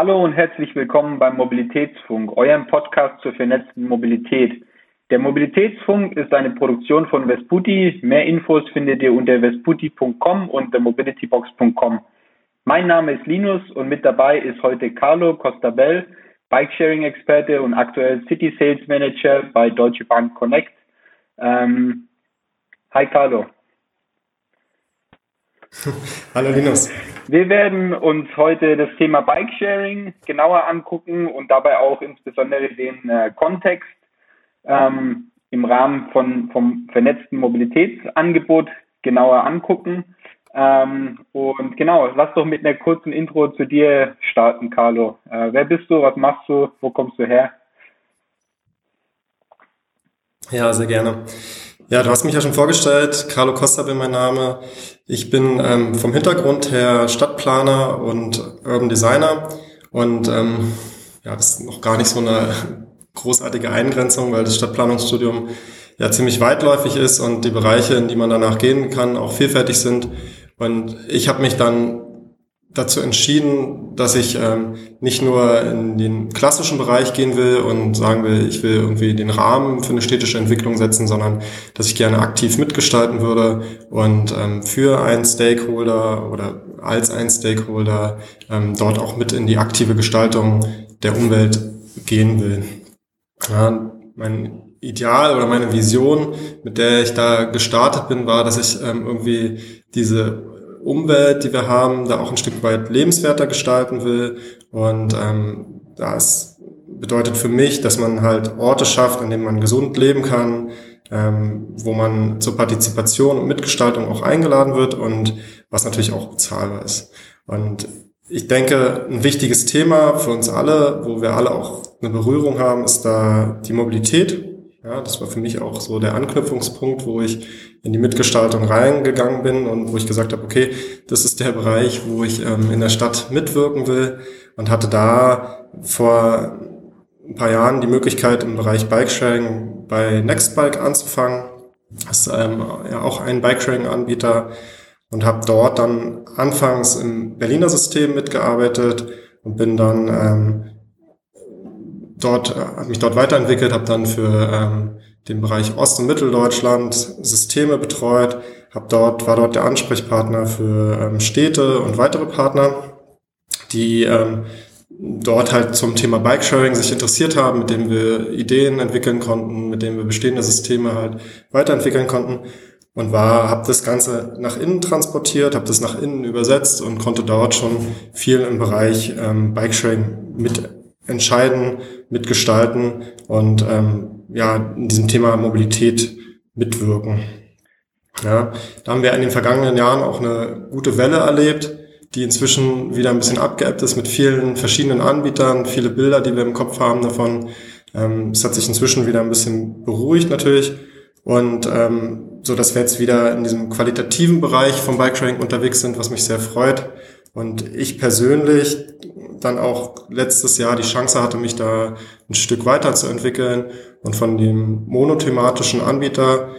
Hallo und herzlich willkommen beim Mobilitätsfunk, eurem Podcast zur vernetzten Mobilität. Der Mobilitätsfunk ist eine Produktion von Vesputi. Mehr Infos findet ihr unter vesputi.com und themobilitybox.com. Mein Name ist Linus und mit dabei ist heute Carlo Costabel, Bikesharing-Experte und aktuell City Sales Manager bei Deutsche Bank Connect. Ähm, hi Carlo. Hallo Linus. Wir werden uns heute das Thema Bikesharing genauer angucken und dabei auch insbesondere den äh, Kontext ähm, im Rahmen von, vom vernetzten Mobilitätsangebot genauer angucken. Ähm, und genau, lass doch mit einer kurzen Intro zu dir starten, Carlo. Äh, wer bist du? Was machst du? Wo kommst du her? Ja, sehr gerne. Ja, du hast mich ja schon vorgestellt. Carlo Costa bin mein Name. Ich bin ähm, vom Hintergrund her Stadtplaner und Urban Designer und ähm, ja, das ist noch gar nicht so eine großartige Eingrenzung, weil das Stadtplanungsstudium ja ziemlich weitläufig ist und die Bereiche, in die man danach gehen kann, auch vielfältig sind. Und ich habe mich dann dazu entschieden, dass ich ähm, nicht nur in den klassischen Bereich gehen will und sagen will, ich will irgendwie den Rahmen für eine städtische Entwicklung setzen, sondern dass ich gerne aktiv mitgestalten würde und ähm, für einen Stakeholder oder als ein Stakeholder ähm, dort auch mit in die aktive Gestaltung der Umwelt gehen will. Ja, mein Ideal oder meine Vision, mit der ich da gestartet bin, war, dass ich ähm, irgendwie diese Umwelt, die wir haben, da auch ein Stück weit lebenswerter gestalten will. Und ähm, das bedeutet für mich, dass man halt Orte schafft, an denen man gesund leben kann, ähm, wo man zur Partizipation und Mitgestaltung auch eingeladen wird und was natürlich auch bezahlbar ist. Und ich denke, ein wichtiges Thema für uns alle, wo wir alle auch eine Berührung haben, ist da die Mobilität. Ja, das war für mich auch so der Anknüpfungspunkt, wo ich in die Mitgestaltung reingegangen bin und wo ich gesagt habe, okay, das ist der Bereich, wo ich ähm, in der Stadt mitwirken will und hatte da vor ein paar Jahren die Möglichkeit im Bereich Bikesharing bei Nextbike anzufangen. Das ist ähm, ja auch ein Bikesharing-Anbieter und habe dort dann anfangs im Berliner System mitgearbeitet und bin dann ähm, dort, äh, habe mich dort weiterentwickelt, habe dann für ähm, den Bereich Ost- und Mitteldeutschland Systeme betreut, hab dort, war dort der Ansprechpartner für ähm, Städte und weitere Partner, die ähm, dort halt zum Thema Bikesharing sich interessiert haben, mit denen wir Ideen entwickeln konnten, mit denen wir bestehende Systeme halt weiterentwickeln konnten und war, habe das Ganze nach innen transportiert, habe das nach innen übersetzt und konnte dort schon viel im Bereich ähm, Bikesharing mit entscheiden, mitgestalten und ähm, ja, in diesem Thema Mobilität mitwirken. Ja, da haben wir in den vergangenen Jahren auch eine gute Welle erlebt, die inzwischen wieder ein bisschen abgeebbt ist mit vielen verschiedenen Anbietern, viele Bilder, die wir im Kopf haben davon. Ähm, es hat sich inzwischen wieder ein bisschen beruhigt natürlich und ähm, so, dass wir jetzt wieder in diesem qualitativen Bereich vom Bikesharing unterwegs sind, was mich sehr freut. Und ich persönlich dann auch letztes Jahr die Chance hatte, mich da ein Stück weiterzuentwickeln und von dem monothematischen Anbieter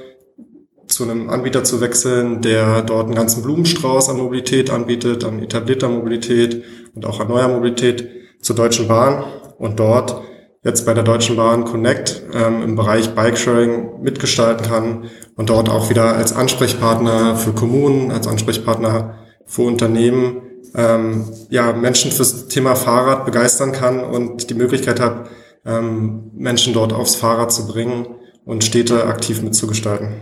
zu einem Anbieter zu wechseln, der dort einen ganzen Blumenstrauß an Mobilität anbietet, an etablierter Mobilität und auch an neuer Mobilität zur Deutschen Bahn und dort jetzt bei der Deutschen Bahn Connect ähm, im Bereich Bikesharing mitgestalten kann und dort auch wieder als Ansprechpartner für Kommunen, als Ansprechpartner für Unternehmen ähm, ja, Menschen fürs Thema Fahrrad begeistern kann und die Möglichkeit hat, ähm, Menschen dort aufs Fahrrad zu bringen und Städte aktiv mitzugestalten.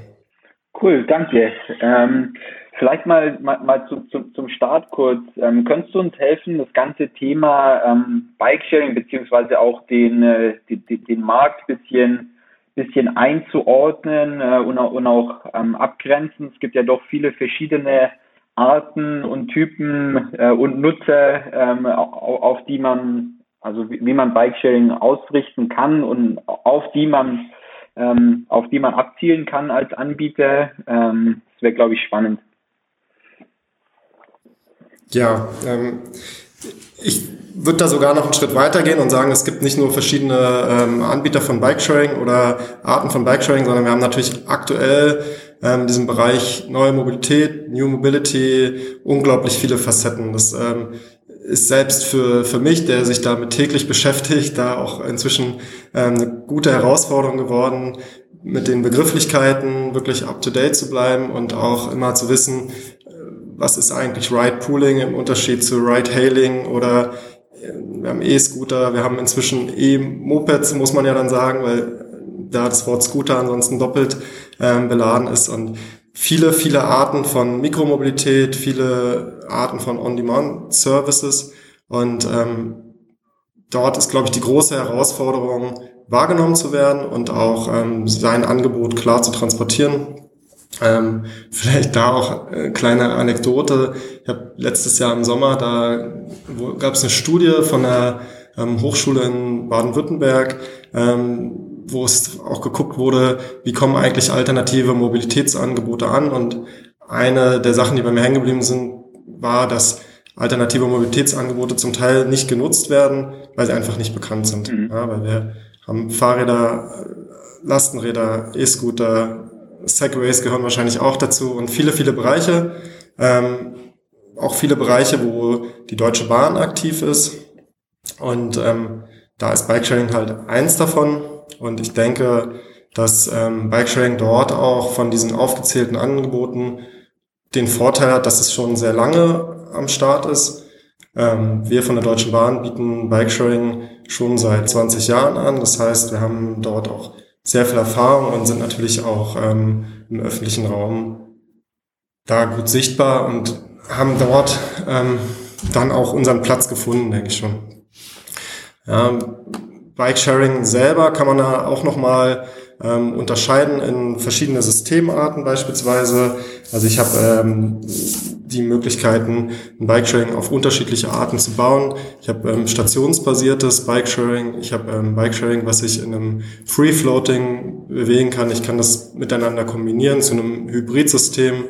Cool, danke. Ähm, vielleicht mal, mal, mal zu, zu, zum Start kurz. Ähm, könntest du uns helfen, das ganze Thema ähm, Bikesharing beziehungsweise auch den, äh, die, den Markt bisschen bisschen einzuordnen äh, und, auch, und auch ähm, abgrenzen. Es gibt ja doch viele verschiedene Arten und Typen äh, und Nutzer, ähm, auf, die man, also wie, wie, man Bikesharing ausrichten kann und auf die man, ähm, auf die man abzielen kann als Anbieter. Ähm, das wäre, glaube ich, spannend. Ja, ähm, ich würde da sogar noch einen Schritt weiter gehen und sagen, es gibt nicht nur verschiedene ähm, Anbieter von Bikesharing oder Arten von Bikesharing, sondern wir haben natürlich aktuell ähm, in diesem Bereich neue Mobilität, New Mobility, unglaublich viele Facetten. Das ähm, ist selbst für, für mich, der sich damit täglich beschäftigt, da auch inzwischen ähm, eine gute Herausforderung geworden, mit den Begrifflichkeiten wirklich up-to-date zu bleiben und auch immer zu wissen, was ist eigentlich Ride-Pooling im Unterschied zu Ride-Hailing oder äh, wir haben E-Scooter, wir haben inzwischen E-Mopeds, muss man ja dann sagen, weil da das Wort Scooter ansonsten doppelt ähm, beladen ist und viele, viele Arten von Mikromobilität, viele Arten von On-Demand-Services und ähm, dort ist, glaube ich, die große Herausforderung, wahrgenommen zu werden und auch ähm, sein Angebot klar zu transportieren. Ähm, vielleicht da auch äh, kleine Anekdote. Ich habe letztes Jahr im Sommer, da gab es eine Studie von der ähm, Hochschule in Baden-Württemberg, ähm, wo es auch geguckt wurde, wie kommen eigentlich alternative Mobilitätsangebote an. Und eine der Sachen, die bei mir hängen geblieben sind, war, dass alternative Mobilitätsangebote zum Teil nicht genutzt werden, weil sie einfach nicht bekannt sind. Mhm. Ja, weil wir haben Fahrräder, Lastenräder, E-Scooter, Segways gehören wahrscheinlich auch dazu und viele, viele Bereiche. Ähm, auch viele Bereiche, wo die Deutsche Bahn aktiv ist. Und ähm, da ist Bikesharing halt eins davon. Und ich denke, dass ähm, Bikesharing dort auch von diesen aufgezählten Angeboten den Vorteil hat, dass es schon sehr lange am Start ist. Ähm, wir von der Deutschen Bahn bieten Bikesharing schon seit 20 Jahren an. Das heißt, wir haben dort auch sehr viel Erfahrung und sind natürlich auch ähm, im öffentlichen Raum da gut sichtbar und haben dort ähm, dann auch unseren Platz gefunden, denke ich schon. Ja, Bike-Sharing selber kann man da auch nochmal ähm, unterscheiden in verschiedene Systemarten beispielsweise. Also ich habe ähm, die Möglichkeiten, ein Bike-Sharing auf unterschiedliche Arten zu bauen. Ich habe ähm, stationsbasiertes Bike-Sharing, ich habe ähm, Bike-Sharing, was ich in einem Free-Floating bewegen kann. Ich kann das miteinander kombinieren zu einem Hybridsystem.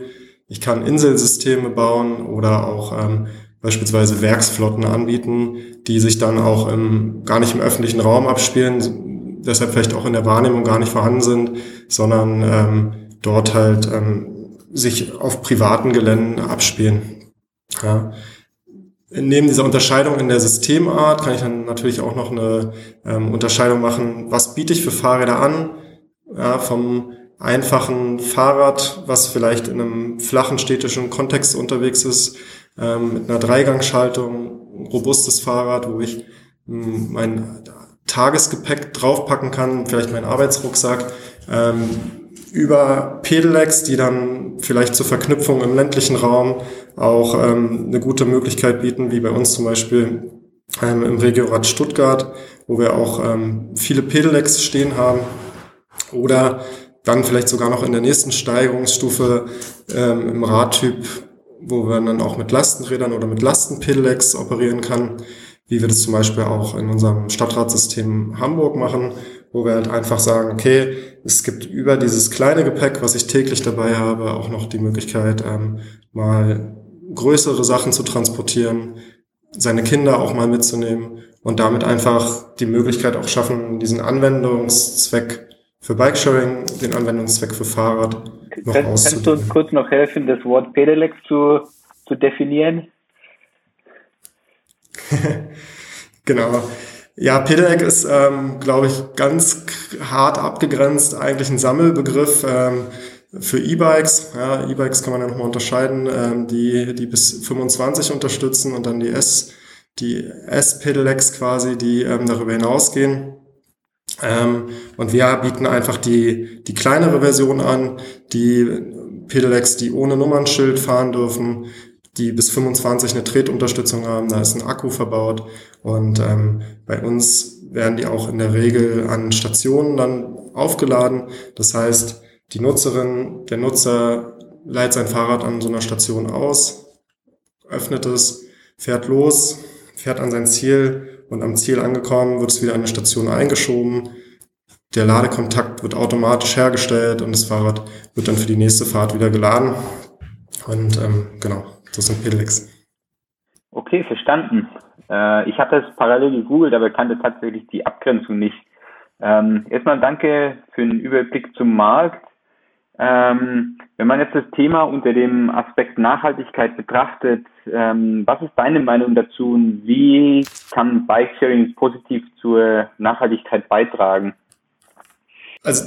Ich kann Inselsysteme bauen oder auch ähm, beispielsweise Werksflotten anbieten, die sich dann auch im, gar nicht im öffentlichen Raum abspielen, deshalb vielleicht auch in der Wahrnehmung gar nicht vorhanden sind, sondern ähm, dort halt ähm, sich auf privaten Geländen abspielen. Ja. Neben dieser Unterscheidung in der Systemart kann ich dann natürlich auch noch eine ähm, Unterscheidung machen, was biete ich für Fahrräder an, ja, vom einfachen Fahrrad, was vielleicht in einem flachen städtischen Kontext unterwegs ist, ähm, mit einer Dreigangschaltung, ein robustes Fahrrad, wo ich ähm, mein Tagesgepäck draufpacken kann, vielleicht meinen Arbeitsrucksack, ähm, über Pedelecs, die dann vielleicht zur Verknüpfung im ländlichen Raum auch ähm, eine gute Möglichkeit bieten, wie bei uns zum Beispiel ähm, im Regiorat Stuttgart, wo wir auch ähm, viele Pedelecs stehen haben. Oder dann vielleicht sogar noch in der nächsten Steigerungsstufe ähm, im Radtyp wo man dann auch mit Lastenrädern oder mit Lastenpedelecs operieren kann, wie wir das zum Beispiel auch in unserem Stadtratsystem Hamburg machen, wo wir halt einfach sagen, okay, es gibt über dieses kleine Gepäck, was ich täglich dabei habe, auch noch die Möglichkeit, ähm, mal größere Sachen zu transportieren, seine Kinder auch mal mitzunehmen und damit einfach die Möglichkeit auch schaffen, diesen Anwendungszweck für Bikesharing, den Anwendungszweck für Fahrrad noch Kann, Kannst du uns kurz noch helfen, das Wort Pedelec zu, zu definieren? genau. Ja, Pedelec ist, ähm, glaube ich, ganz hart abgegrenzt, eigentlich ein Sammelbegriff ähm, für E-Bikes. Ja, E-Bikes kann man ja nochmal unterscheiden, ähm, die, die bis 25 unterstützen und dann die S, die S-Pedelecs quasi, die ähm, darüber hinausgehen. Ähm, und wir bieten einfach die, die kleinere Version an, die Pedelecs, die ohne Nummernschild fahren dürfen, die bis 25 eine Tretunterstützung haben, da ist ein Akku verbaut und ähm, bei uns werden die auch in der Regel an Stationen dann aufgeladen. Das heißt, die Nutzerin, der Nutzer leiht sein Fahrrad an so einer Station aus, öffnet es, fährt los, fährt an sein Ziel und am Ziel angekommen wird es wieder an eine Station eingeschoben. Der Ladekontakt wird automatisch hergestellt und das Fahrrad wird dann für die nächste Fahrt wieder geladen. Und ähm, genau, das sind Pedelecs. Okay, verstanden. Äh, ich habe das parallel gegoogelt, aber kannte tatsächlich die Abgrenzung nicht. Ähm, erstmal danke für den Überblick zum Markt. Ähm, wenn man jetzt das Thema unter dem Aspekt Nachhaltigkeit betrachtet, ähm, was ist deine Meinung dazu und wie kann Bikesharing positiv zur Nachhaltigkeit beitragen? Also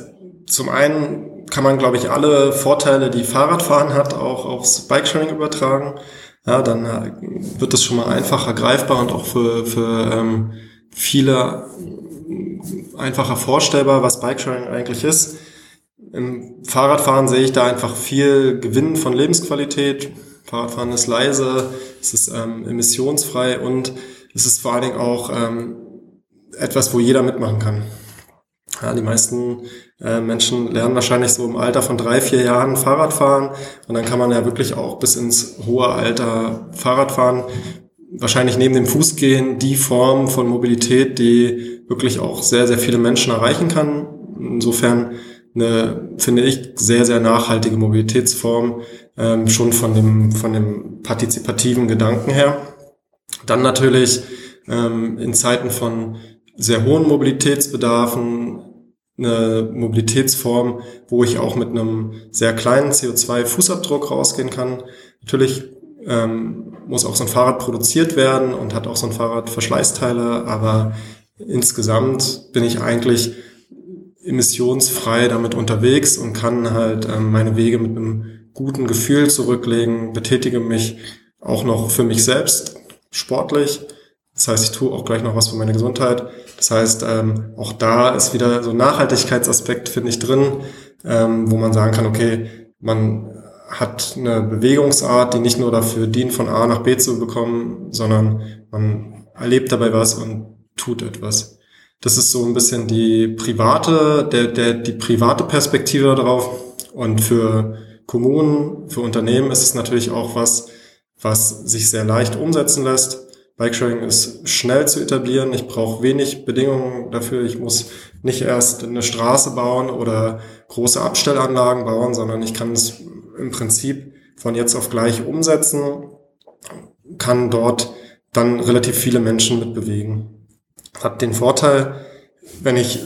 zum einen kann man, glaube ich, alle Vorteile, die Fahrradfahren hat, auch aufs Bikesharing übertragen. Ja, dann äh, wird es schon mal einfacher greifbar und auch für, für ähm, viele einfacher vorstellbar, was Bikesharing eigentlich ist. Im Fahrradfahren sehe ich da einfach viel Gewinn von Lebensqualität. Fahrradfahren ist leise, es ist ähm, emissionsfrei und es ist vor allen Dingen auch ähm, etwas, wo jeder mitmachen kann. Ja, die meisten äh, Menschen lernen wahrscheinlich so im Alter von drei, vier Jahren Fahrrad fahren und dann kann man ja wirklich auch bis ins hohe Alter Fahrrad fahren. Wahrscheinlich neben dem Fußgehen die Form von Mobilität, die wirklich auch sehr, sehr viele Menschen erreichen kann. Insofern eine, finde ich, sehr, sehr nachhaltige Mobilitätsform, ähm, schon von dem, von dem partizipativen Gedanken her. Dann natürlich ähm, in Zeiten von sehr hohen Mobilitätsbedarfen eine Mobilitätsform, wo ich auch mit einem sehr kleinen CO2-Fußabdruck rausgehen kann. Natürlich ähm, muss auch so ein Fahrrad produziert werden und hat auch so ein Fahrrad Verschleißteile, aber insgesamt bin ich eigentlich emissionsfrei damit unterwegs und kann halt ähm, meine Wege mit einem guten Gefühl zurücklegen, betätige mich auch noch für mich selbst sportlich. Das heißt, ich tue auch gleich noch was für meine Gesundheit. Das heißt, ähm, auch da ist wieder so ein Nachhaltigkeitsaspekt, finde ich, drin, ähm, wo man sagen kann, okay, man hat eine Bewegungsart, die nicht nur dafür dient, von A nach B zu bekommen, sondern man erlebt dabei was und tut etwas. Das ist so ein bisschen die private, der, der, die private Perspektive darauf. Und für Kommunen, für Unternehmen ist es natürlich auch was, was sich sehr leicht umsetzen lässt. Bikesharing ist schnell zu etablieren. Ich brauche wenig Bedingungen dafür. Ich muss nicht erst eine Straße bauen oder große Abstellanlagen bauen, sondern ich kann es im Prinzip von jetzt auf gleich umsetzen, kann dort dann relativ viele Menschen mitbewegen hat den Vorteil, wenn ich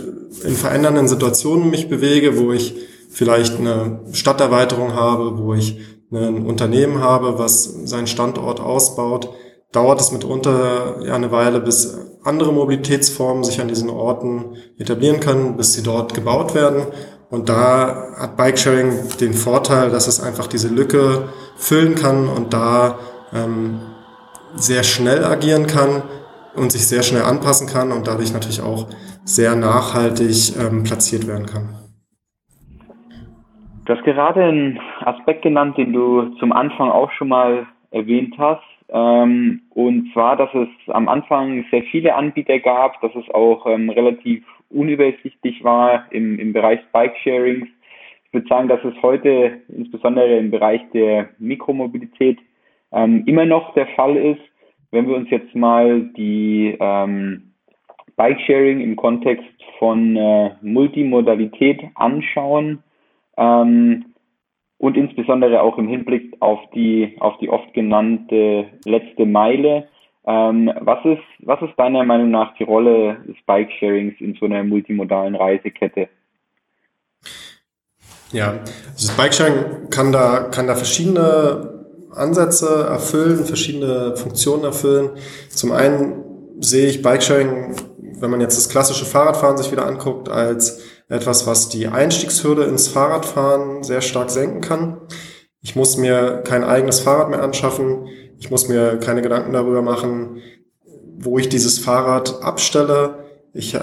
in verändernden Situationen mich bewege, wo ich vielleicht eine Stadterweiterung habe, wo ich ein Unternehmen habe, was seinen Standort ausbaut, dauert es mitunter eine Weile, bis andere Mobilitätsformen sich an diesen Orten etablieren können, bis sie dort gebaut werden. Und da hat Bikesharing den Vorteil, dass es einfach diese Lücke füllen kann und da ähm, sehr schnell agieren kann, und sich sehr schnell anpassen kann und dadurch natürlich auch sehr nachhaltig ähm, platziert werden kann. Du hast gerade einen Aspekt genannt, den du zum Anfang auch schon mal erwähnt hast. Ähm, und zwar, dass es am Anfang sehr viele Anbieter gab, dass es auch ähm, relativ unübersichtlich war im, im Bereich Bike-Sharings. Ich würde sagen, dass es heute insbesondere im Bereich der Mikromobilität ähm, immer noch der Fall ist. Wenn wir uns jetzt mal die ähm, Bike-Sharing im Kontext von äh, Multimodalität anschauen ähm, und insbesondere auch im Hinblick auf die, auf die oft genannte letzte Meile, ähm, was, ist, was ist deiner Meinung nach die Rolle des Bike-Sharings in so einer multimodalen Reisekette? Ja, also das Bike-Sharing kann da, kann da verschiedene Ansätze erfüllen, verschiedene Funktionen erfüllen. Zum einen sehe ich Bikesharing, wenn man jetzt das klassische Fahrradfahren sich wieder anguckt, als etwas, was die Einstiegshürde ins Fahrradfahren sehr stark senken kann. Ich muss mir kein eigenes Fahrrad mehr anschaffen. Ich muss mir keine Gedanken darüber machen, wo ich dieses Fahrrad abstelle. Ich äh,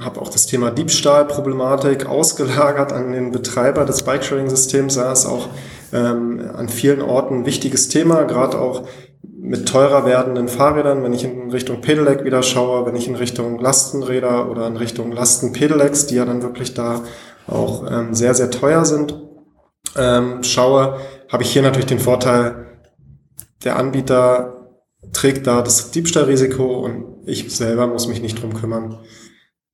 habe auch das Thema Diebstahlproblematik ausgelagert an den Betreiber des Bikesharing-Systems. Da ist auch ähm, an vielen Orten ein wichtiges Thema, gerade auch mit teurer werdenden Fahrrädern, wenn ich in Richtung Pedelec wieder schaue, wenn ich in Richtung Lastenräder oder in Richtung Lastenpedelecs, die ja dann wirklich da auch ähm, sehr, sehr teuer sind, ähm, schaue, habe ich hier natürlich den Vorteil, der Anbieter trägt da das Diebstahlrisiko und ich selber muss mich nicht drum kümmern.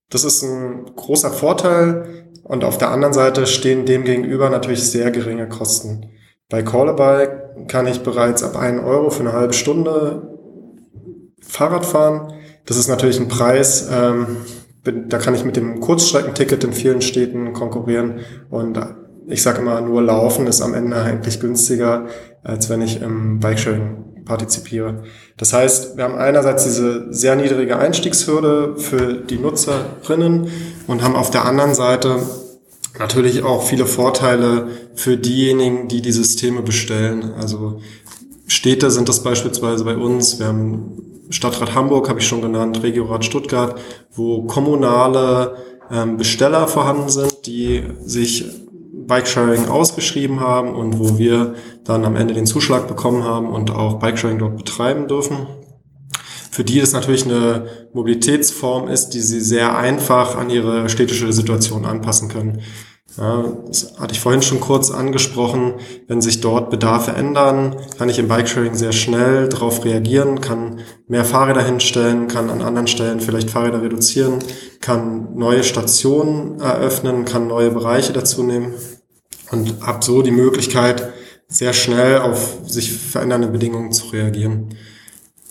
Das ist ein großer Vorteil und auf der anderen Seite stehen dem gegenüber natürlich sehr geringe Kosten. Bei Callabike kann ich bereits ab 1 Euro für eine halbe Stunde Fahrrad fahren. Das ist natürlich ein Preis, ähm, da kann ich mit dem Kurzstreckenticket in vielen Städten konkurrieren und ich sage immer, nur Laufen ist am Ende eigentlich günstiger, als wenn ich im Bikesharing partizipiere. Das heißt, wir haben einerseits diese sehr niedrige Einstiegshürde für die Nutzerinnen und haben auf der anderen Seite natürlich auch viele Vorteile für diejenigen, die die Systeme bestellen. Also Städte sind das beispielsweise bei uns. Wir haben Stadtrat Hamburg, habe ich schon genannt, Regiorat Stuttgart, wo kommunale ähm, Besteller vorhanden sind, die sich Bikesharing ausgeschrieben haben und wo wir dann am Ende den Zuschlag bekommen haben und auch Bikesharing dort betreiben dürfen. Für die es natürlich eine Mobilitätsform ist, die sie sehr einfach an ihre städtische Situation anpassen können. Ja, das hatte ich vorhin schon kurz angesprochen. Wenn sich dort Bedarfe ändern, kann ich im Bikesharing sehr schnell darauf reagieren, kann mehr Fahrräder hinstellen, kann an anderen Stellen vielleicht Fahrräder reduzieren, kann neue Stationen eröffnen, kann neue Bereiche dazu nehmen und habe so die Möglichkeit, sehr schnell auf sich verändernde Bedingungen zu reagieren.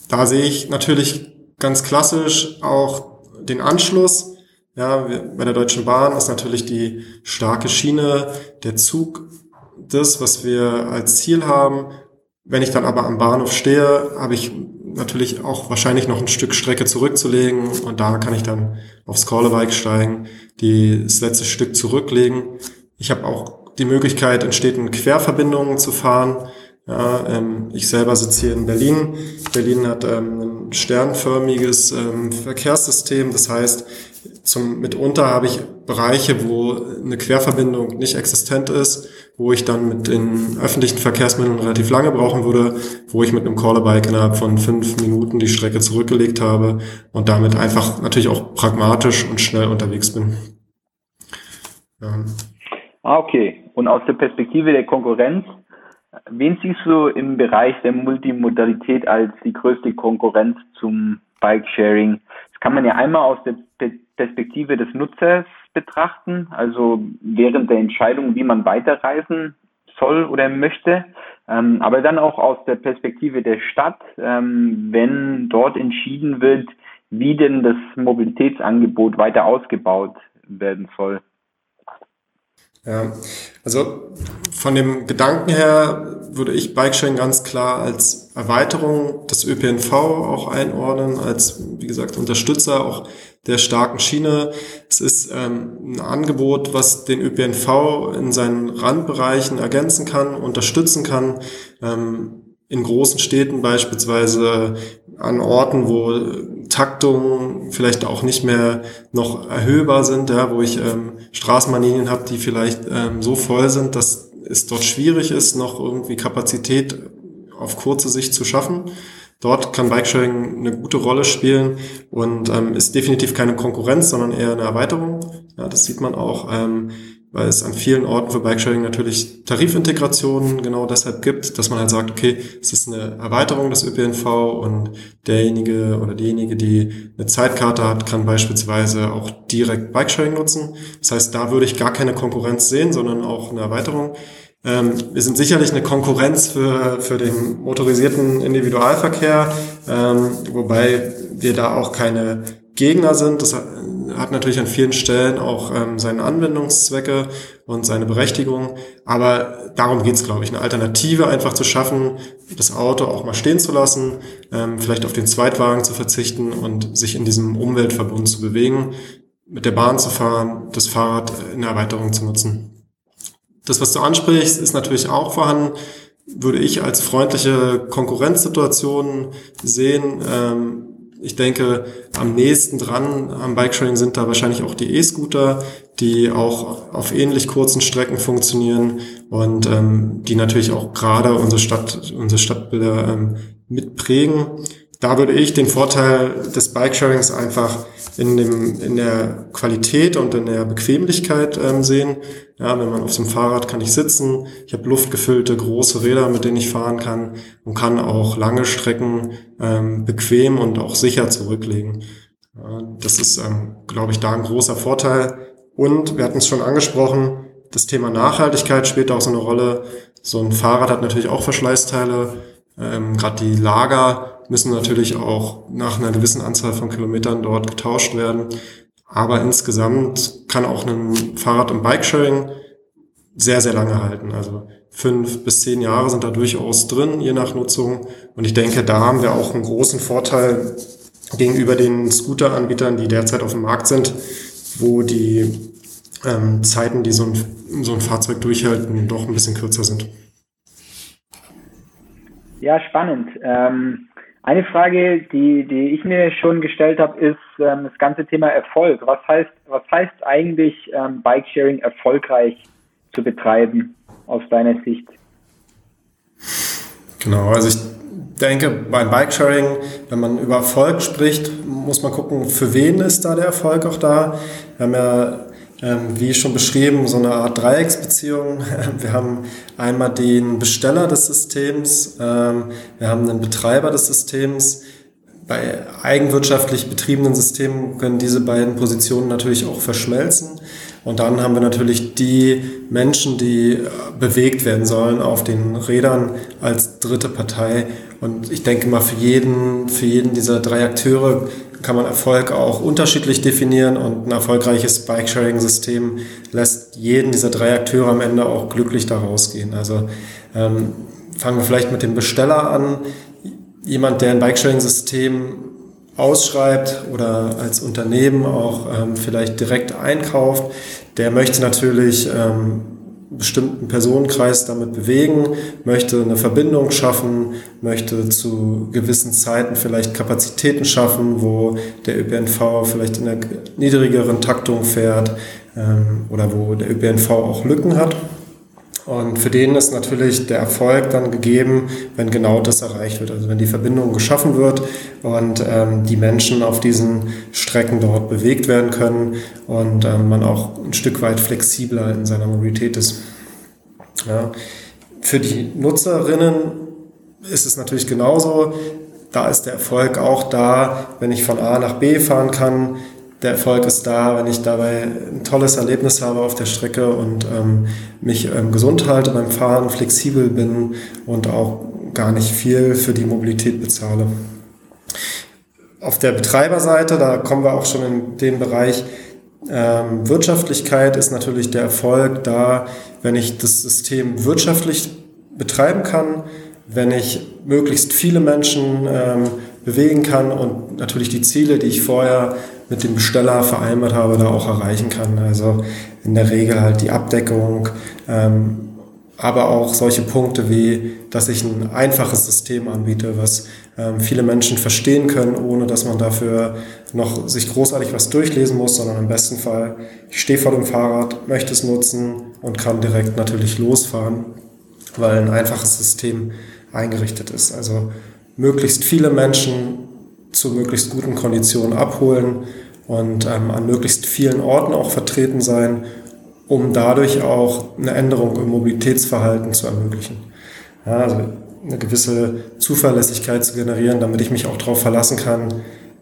Da sehe ich natürlich ganz klassisch auch den Anschluss ja, bei der Deutschen Bahn ist natürlich die starke Schiene, der Zug, das, was wir als Ziel haben. Wenn ich dann aber am Bahnhof stehe, habe ich natürlich auch wahrscheinlich noch ein Stück Strecke zurückzulegen und da kann ich dann aufs Callbike steigen, die, das letzte Stück zurücklegen. Ich habe auch die Möglichkeit, in Städten Querverbindungen zu fahren. Ja, ähm, ich selber sitze hier in Berlin. Berlin hat ähm, ein sternförmiges ähm, Verkehrssystem. Das heißt, zum, mitunter habe ich Bereiche, wo eine Querverbindung nicht existent ist, wo ich dann mit den öffentlichen Verkehrsmitteln relativ lange brauchen würde, wo ich mit einem Callerbike innerhalb von fünf Minuten die Strecke zurückgelegt habe und damit einfach natürlich auch pragmatisch und schnell unterwegs bin. Ja. Ah, okay. Und aus der Perspektive der Konkurrenz, wen siehst du im Bereich der Multimodalität als die größte Konkurrenz zum Bike-Sharing? Das kann man ja einmal aus der Perspektive des Nutzers betrachten, also während der Entscheidung, wie man weiterreisen soll oder möchte, ähm, aber dann auch aus der Perspektive der Stadt, ähm, wenn dort entschieden wird, wie denn das Mobilitätsangebot weiter ausgebaut werden soll. Ja, also von dem Gedanken her würde ich Bikesharing ganz klar als Erweiterung des ÖPNV auch einordnen, als, wie gesagt, Unterstützer auch der starken Schiene. Es ist ähm, ein Angebot, was den ÖPNV in seinen Randbereichen ergänzen kann, unterstützen kann. Ähm, in großen Städten beispielsweise an Orten, wo Taktungen vielleicht auch nicht mehr noch erhöhbar sind, ja, wo ich ähm, Straßenbahnlinien habe, die vielleicht ähm, so voll sind, dass es dort schwierig ist, noch irgendwie Kapazität auf kurze Sicht zu schaffen. Dort kann Bikesharing eine gute Rolle spielen und ähm, ist definitiv keine Konkurrenz, sondern eher eine Erweiterung. Ja, das sieht man auch, ähm, weil es an vielen Orten für Bikesharing natürlich Tarifintegrationen genau deshalb gibt, dass man halt sagt, okay, es ist eine Erweiterung des ÖPNV und derjenige oder diejenige, die eine Zeitkarte hat, kann beispielsweise auch direkt Bikesharing nutzen. Das heißt, da würde ich gar keine Konkurrenz sehen, sondern auch eine Erweiterung. Ähm, wir sind sicherlich eine Konkurrenz für, für den motorisierten Individualverkehr, ähm, wobei wir da auch keine Gegner sind. Das hat natürlich an vielen Stellen auch ähm, seine Anwendungszwecke und seine Berechtigung. Aber darum geht es, glaube ich, eine Alternative einfach zu schaffen, das Auto auch mal stehen zu lassen, ähm, vielleicht auf den Zweitwagen zu verzichten und sich in diesem Umweltverbund zu bewegen, mit der Bahn zu fahren, das Fahrrad in der Erweiterung zu nutzen. Das, was du ansprichst, ist natürlich auch vorhanden, würde ich als freundliche Konkurrenzsituation sehen. Ähm, ich denke, am nächsten dran am Bikesharing sind da wahrscheinlich auch die E-Scooter, die auch auf ähnlich kurzen Strecken funktionieren und ähm, die natürlich auch gerade unsere Stadt, unsere Stadtbilder ähm, mitprägen. Da würde ich den Vorteil des Bikesharings einfach in, dem, in der Qualität und in der Bequemlichkeit ähm, sehen. Ja, wenn man auf einem Fahrrad kann ich sitzen, ich habe luftgefüllte große Räder, mit denen ich fahren kann und kann auch lange Strecken ähm, bequem und auch sicher zurücklegen. Ja, das ist, ähm, glaube ich, da ein großer Vorteil. Und wir hatten es schon angesprochen, das Thema Nachhaltigkeit spielt auch so eine Rolle. So ein Fahrrad hat natürlich auch Verschleißteile. Ähm, Gerade die Lager müssen natürlich auch nach einer gewissen Anzahl von Kilometern dort getauscht werden. Aber insgesamt kann auch ein Fahrrad- und Bikesharing sehr, sehr lange halten. Also fünf bis zehn Jahre sind da durchaus drin, je nach Nutzung. Und ich denke, da haben wir auch einen großen Vorteil gegenüber den Scooter-Anbietern, die derzeit auf dem Markt sind, wo die ähm, Zeiten, die so ein, so ein Fahrzeug durchhalten, doch ein bisschen kürzer sind. Ja, spannend. Ähm, eine Frage, die, die ich mir schon gestellt habe, ist ähm, das ganze Thema Erfolg. Was heißt, was heißt eigentlich ähm, Bikesharing erfolgreich zu betreiben aus deiner Sicht? Genau, also ich denke, beim Bikesharing, wenn man über Erfolg spricht, muss man gucken, für wen ist da der Erfolg auch da. Wir haben ja wie schon beschrieben, so eine Art Dreiecksbeziehung. Wir haben einmal den Besteller des Systems, ähm, wir haben den Betreiber des Systems. Bei eigenwirtschaftlich betriebenen Systemen können diese beiden Positionen natürlich auch verschmelzen. Und dann haben wir natürlich die Menschen, die bewegt werden sollen auf den Rädern als dritte Partei. Und ich denke mal, für jeden, für jeden dieser drei Akteure kann man Erfolg auch unterschiedlich definieren und ein erfolgreiches Bike-Sharing-System lässt jeden dieser drei Akteure am Ende auch glücklich da rausgehen. Also ähm, fangen wir vielleicht mit dem Besteller an. Jemand, der ein Bike-Sharing-System ausschreibt oder als Unternehmen auch ähm, vielleicht direkt einkauft, der möchte natürlich ähm, bestimmten Personenkreis damit bewegen, möchte eine Verbindung schaffen, möchte zu gewissen Zeiten vielleicht Kapazitäten schaffen, wo der ÖPNV vielleicht in einer niedrigeren Taktung fährt ähm, oder wo der ÖPNV auch Lücken hat. Und für den ist natürlich der Erfolg dann gegeben, wenn genau das erreicht wird. Also wenn die Verbindung geschaffen wird und ähm, die Menschen auf diesen Strecken dort bewegt werden können und ähm, man auch ein Stück weit flexibler in seiner Mobilität ist. Ja. Für die Nutzerinnen ist es natürlich genauso. Da ist der Erfolg auch da, wenn ich von A nach B fahren kann, der Erfolg ist da, wenn ich dabei ein tolles Erlebnis habe auf der Strecke und ähm, mich ähm, gesund halte beim Fahren, flexibel bin und auch gar nicht viel für die Mobilität bezahle. Auf der Betreiberseite, da kommen wir auch schon in den Bereich, ähm, Wirtschaftlichkeit ist natürlich der Erfolg da, wenn ich das System wirtschaftlich betreiben kann, wenn ich möglichst viele Menschen ähm, bewegen kann und natürlich die Ziele, die ich vorher mit dem Besteller vereinbart habe, da auch erreichen kann. Also in der Regel halt die Abdeckung, ähm, aber auch solche Punkte wie, dass ich ein einfaches System anbiete, was ähm, viele Menschen verstehen können, ohne dass man dafür noch sich großartig was durchlesen muss, sondern im besten Fall, ich stehe vor dem Fahrrad, möchte es nutzen und kann direkt natürlich losfahren, weil ein einfaches System eingerichtet ist. Also möglichst viele Menschen zu möglichst guten Konditionen abholen und ähm, an möglichst vielen Orten auch vertreten sein, um dadurch auch eine Änderung im Mobilitätsverhalten zu ermöglichen. Ja, also eine gewisse Zuverlässigkeit zu generieren, damit ich mich auch darauf verlassen kann,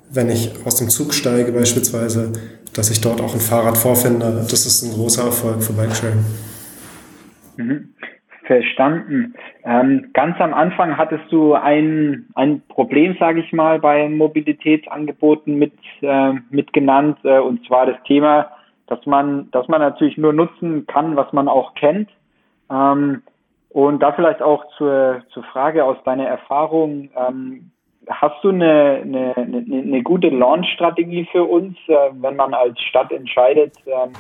wenn ich aus dem Zug steige beispielsweise, dass ich dort auch ein Fahrrad vorfinde. Das ist ein großer Erfolg für Bikesharing. Mhm. Verstanden. Ähm, ganz am Anfang hattest du ein, ein Problem, sage ich mal, bei Mobilitätsangeboten mit, äh, mit genannt, äh, und zwar das Thema, dass man, dass man natürlich nur nutzen kann, was man auch kennt. Ähm, und da vielleicht auch zur, zur Frage aus deiner Erfahrung, ähm, hast du eine, eine, eine, eine gute Launch-Strategie für uns, äh, wenn man als Stadt entscheidet, ähm,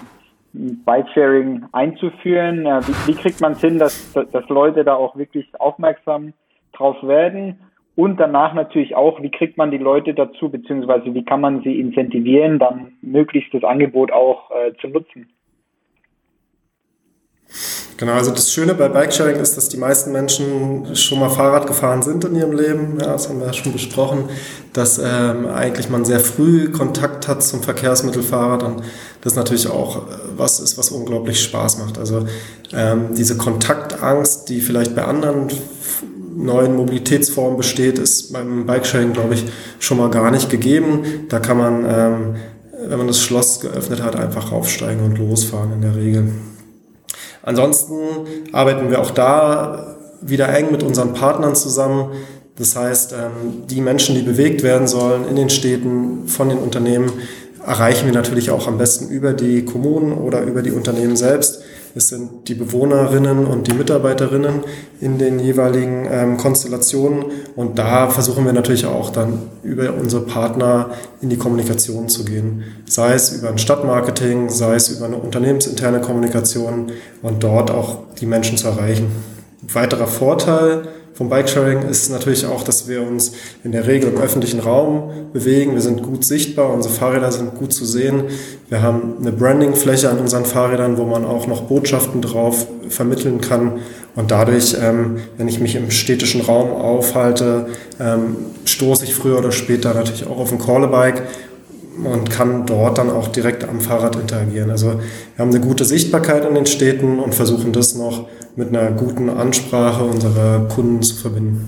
Bikesharing einzuführen? Wie, wie, kriegt man es hin, dass, dass Leute da auch wirklich aufmerksam drauf werden? Und danach natürlich auch, wie kriegt man die Leute dazu, beziehungsweise wie kann man sie incentivieren, dann möglichst das Angebot auch äh, zu nutzen? Genau, also das Schöne bei Bikesharing ist, dass die meisten Menschen schon mal Fahrrad gefahren sind in ihrem Leben. Ja, das haben wir ja schon besprochen, dass ähm, eigentlich man sehr früh Kontakt hat zum Verkehrsmittel Fahrrad und das natürlich auch äh, was ist, was unglaublich Spaß macht. Also ähm, diese Kontaktangst, die vielleicht bei anderen neuen Mobilitätsformen besteht, ist beim Bikesharing, glaube ich, schon mal gar nicht gegeben. Da kann man, ähm, wenn man das Schloss geöffnet hat, einfach raufsteigen und losfahren in der Regel. Ansonsten arbeiten wir auch da wieder eng mit unseren Partnern zusammen. Das heißt, ähm, die Menschen, die bewegt werden sollen in den Städten von den Unternehmen, erreichen wir natürlich auch am besten über die Kommunen oder über die Unternehmen selbst. es sind die Bewohnerinnen und die Mitarbeiterinnen in den jeweiligen ähm, Konstellationen. Und da versuchen wir natürlich auch dann über unsere Partner in die Kommunikation zu gehen. Sei es über ein Stadtmarketing, sei es über eine unternehmensinterne Kommunikation und dort auch die Menschen zu erreichen. Ein weiterer Vorteil vom Bikesharing ist natürlich auch, dass wir uns in der Regel im öffentlichen Raum bewegen. Wir sind gut sichtbar, unsere Fahrräder sind gut zu sehen. Wir haben eine Brandingfläche an unseren Fahrrädern, wo man auch noch Botschaften drauf vermitteln kann. Und dadurch, ähm, wenn ich mich im städtischen Raum aufhalte, ähm, stoße ich früher oder später natürlich auch auf ein Callbike und kann dort dann auch direkt am Fahrrad interagieren. Also wir haben eine gute Sichtbarkeit in den Städten und versuchen das noch mit einer guten Ansprache unserer Kunden zu verbinden.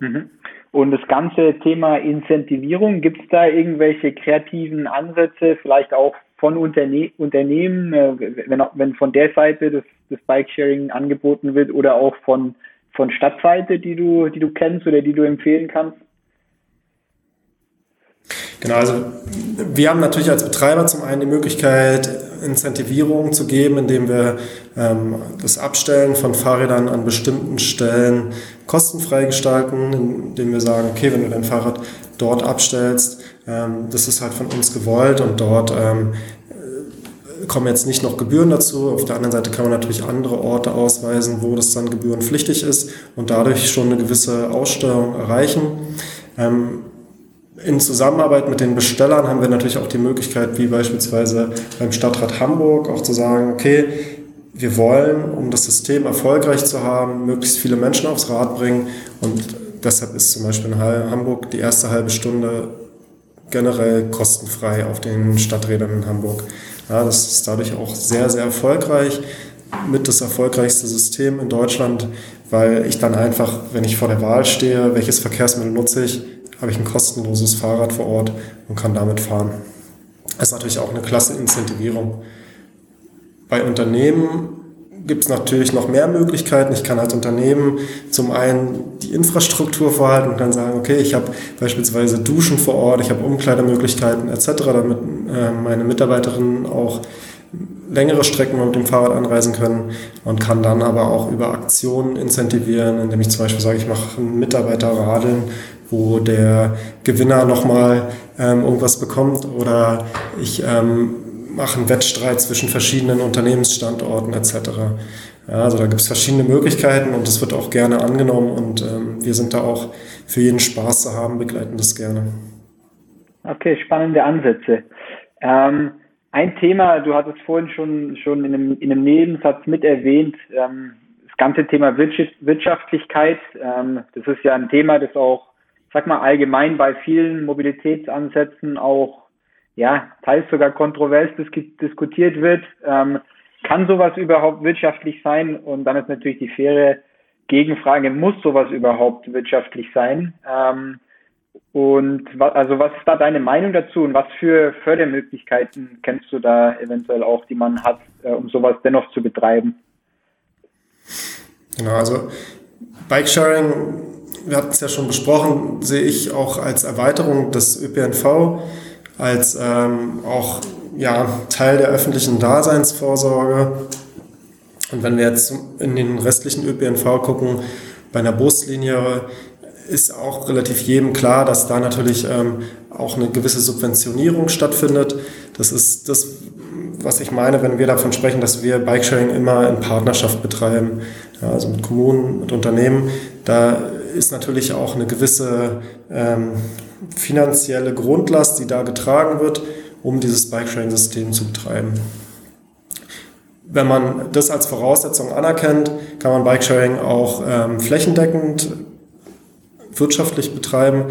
Mhm. Und das ganze Thema Incentivierung, gibt es da irgendwelche kreativen Ansätze, vielleicht auch von Unterne Unternehmen, äh, wenn, wenn von der Seite das, das Bike-Sharing angeboten wird oder auch von, von Stadtseite, die du, die du kennst oder die du empfehlen kannst? Genau, also wir haben natürlich als Betreiber zum einen die Möglichkeit, Incentivierung zu geben, indem wir ähm, das Abstellen von Fahrrädern an bestimmten Stellen kostenfrei gestalten, indem wir sagen, okay, wenn du dein Fahrrad dort abstellst, ähm, das ist halt von uns gewollt und dort ähm, kommen jetzt nicht noch Gebühren dazu. Auf der anderen Seite kann man natürlich andere Orte ausweisen, wo das dann gebührenpflichtig ist und dadurch schon eine gewisse Aussteuerung erreichen. Ähm, in Zusammenarbeit mit den Bestellern haben wir natürlich auch die Möglichkeit, wie beispielsweise beim Stadtrat Hamburg, auch zu sagen, okay, wir wollen, um das System erfolgreich zu haben, möglichst viele Menschen aufs Rad bringen. Und deshalb ist zum Beispiel in Hamburg die erste halbe Stunde generell kostenfrei auf den Stadträdern in Hamburg. Ja, das ist dadurch auch sehr, sehr erfolgreich. Mit das erfolgreichste System in Deutschland, weil ich dann einfach, wenn ich vor der Wahl stehe, welches Verkehrsmittel nutze ich, habe ich ein kostenloses Fahrrad vor Ort und kann damit fahren. Das ist natürlich auch eine klasse Incentivierung. Bei Unternehmen gibt es natürlich noch mehr Möglichkeiten. Ich kann als Unternehmen zum einen die Infrastruktur vorhalten und kann sagen, okay, ich habe beispielsweise Duschen vor Ort, ich habe Umkleidemöglichkeiten etc., damit äh, meine Mitarbeiterinnen auch längere Strecken mit dem Fahrrad anreisen können und kann dann aber auch über Aktionen incentivieren, indem ich zum Beispiel sage, ich mache einen Mitarbeiter radeln wo der Gewinner nochmal ähm, irgendwas bekommt oder ich ähm, mache einen Wettstreit zwischen verschiedenen Unternehmensstandorten etc. Ja, also da gibt es verschiedene Möglichkeiten und das wird auch gerne angenommen und ähm, wir sind da auch für jeden Spaß zu haben, begleiten das gerne. Okay, spannende Ansätze. Ähm, ein Thema, du hattest vorhin schon, schon in, einem, in einem Nebensatz mit erwähnt, ähm, das ganze Thema Wirtschaftlichkeit. Ähm, das ist ja ein Thema, das auch sag mal, allgemein bei vielen Mobilitätsansätzen auch, ja, teils sogar kontrovers dis diskutiert wird. Ähm, kann sowas überhaupt wirtschaftlich sein? Und dann ist natürlich die faire Gegenfrage, muss sowas überhaupt wirtschaftlich sein? Ähm, und also was ist da deine Meinung dazu und was für Fördermöglichkeiten kennst du da eventuell auch, die man hat, äh, um sowas dennoch zu betreiben? Genau, also Bikesharing wir hatten es ja schon besprochen, sehe ich auch als Erweiterung des ÖPNV, als ähm, auch ja, Teil der öffentlichen Daseinsvorsorge. Und wenn wir jetzt in den restlichen ÖPNV gucken, bei einer Buslinie ist auch relativ jedem klar, dass da natürlich ähm, auch eine gewisse Subventionierung stattfindet. Das ist das, was ich meine, wenn wir davon sprechen, dass wir Bikesharing immer in Partnerschaft betreiben, ja, also mit Kommunen, mit Unternehmen. Da ist natürlich auch eine gewisse ähm, finanzielle Grundlast, die da getragen wird, um dieses Bike-Sharing-System zu betreiben. Wenn man das als Voraussetzung anerkennt, kann man Bike-Sharing auch ähm, flächendeckend wirtschaftlich betreiben.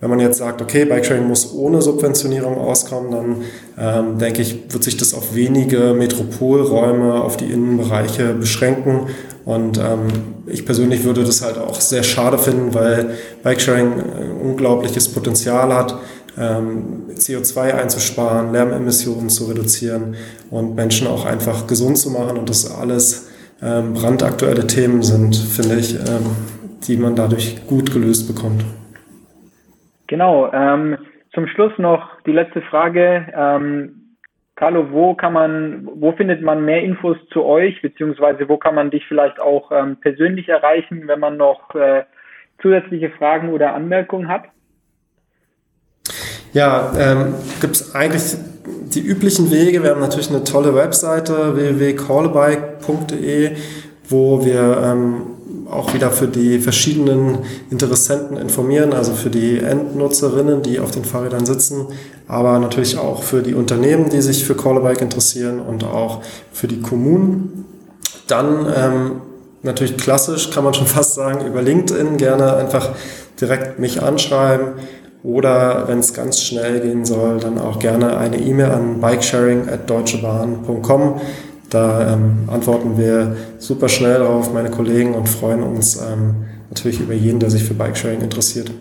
Wenn man jetzt sagt, okay, Bikesharing muss ohne Subventionierung auskommen, dann ähm, denke ich, wird sich das auf wenige Metropolräume, auf die Innenbereiche beschränken. Und ähm, ich persönlich würde das halt auch sehr schade finden, weil Bikesharing ein unglaubliches Potenzial hat, ähm, CO2 einzusparen, Lärmemissionen zu reduzieren und Menschen auch einfach gesund zu machen. Und das alles ähm, brandaktuelle Themen sind, finde ich, ähm, die man dadurch gut gelöst bekommt. Genau. Ähm, zum Schluss noch die letzte Frage. Ähm, Carlo, wo kann man, wo findet man mehr Infos zu euch, beziehungsweise wo kann man dich vielleicht auch ähm, persönlich erreichen, wenn man noch äh, zusätzliche Fragen oder Anmerkungen hat? Ja, ähm, gibt es eigentlich die üblichen Wege. Wir haben natürlich eine tolle Webseite www.callbike.de, wo wir ähm, auch wieder für die verschiedenen Interessenten informieren, also für die Endnutzerinnen, die auf den Fahrrädern sitzen, aber natürlich auch für die Unternehmen, die sich für Callbike interessieren und auch für die Kommunen. Dann ähm, natürlich klassisch, kann man schon fast sagen, über LinkedIn gerne einfach direkt mich anschreiben oder wenn es ganz schnell gehen soll, dann auch gerne eine E-Mail an bikesharing.deutschebahn.com. Da ähm, antworten wir super schnell drauf, meine Kollegen, und freuen uns ähm, natürlich über jeden, der sich für Bikesharing interessiert.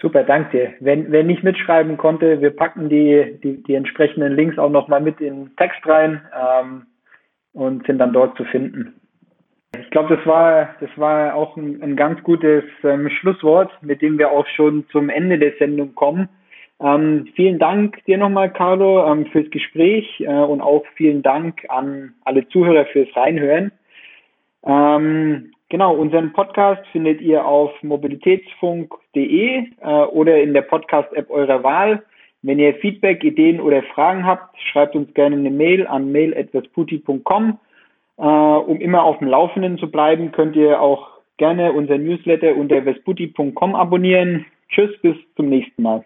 Super, danke dir. Wenn, wer nicht mitschreiben konnte, wir packen die, die, die entsprechenden Links auch nochmal mit in den Text rein ähm, und sind dann dort zu finden. Ich glaube, das war, das war auch ein, ein ganz gutes ähm, Schlusswort, mit dem wir auch schon zum Ende der Sendung kommen. Ähm, vielen Dank dir nochmal, Carlo, ähm, fürs Gespräch äh, und auch vielen Dank an alle Zuhörer fürs Reinhören. Ähm, genau, unseren Podcast findet ihr auf mobilitätsfunk.de äh, oder in der Podcast-App eurer Wahl. Wenn ihr Feedback, Ideen oder Fragen habt, schreibt uns gerne eine Mail an mail.vesputi.com äh, um immer auf dem Laufenden zu bleiben, könnt ihr auch gerne unser Newsletter unter vesputi.com abonnieren. Tschüss, bis zum nächsten Mal.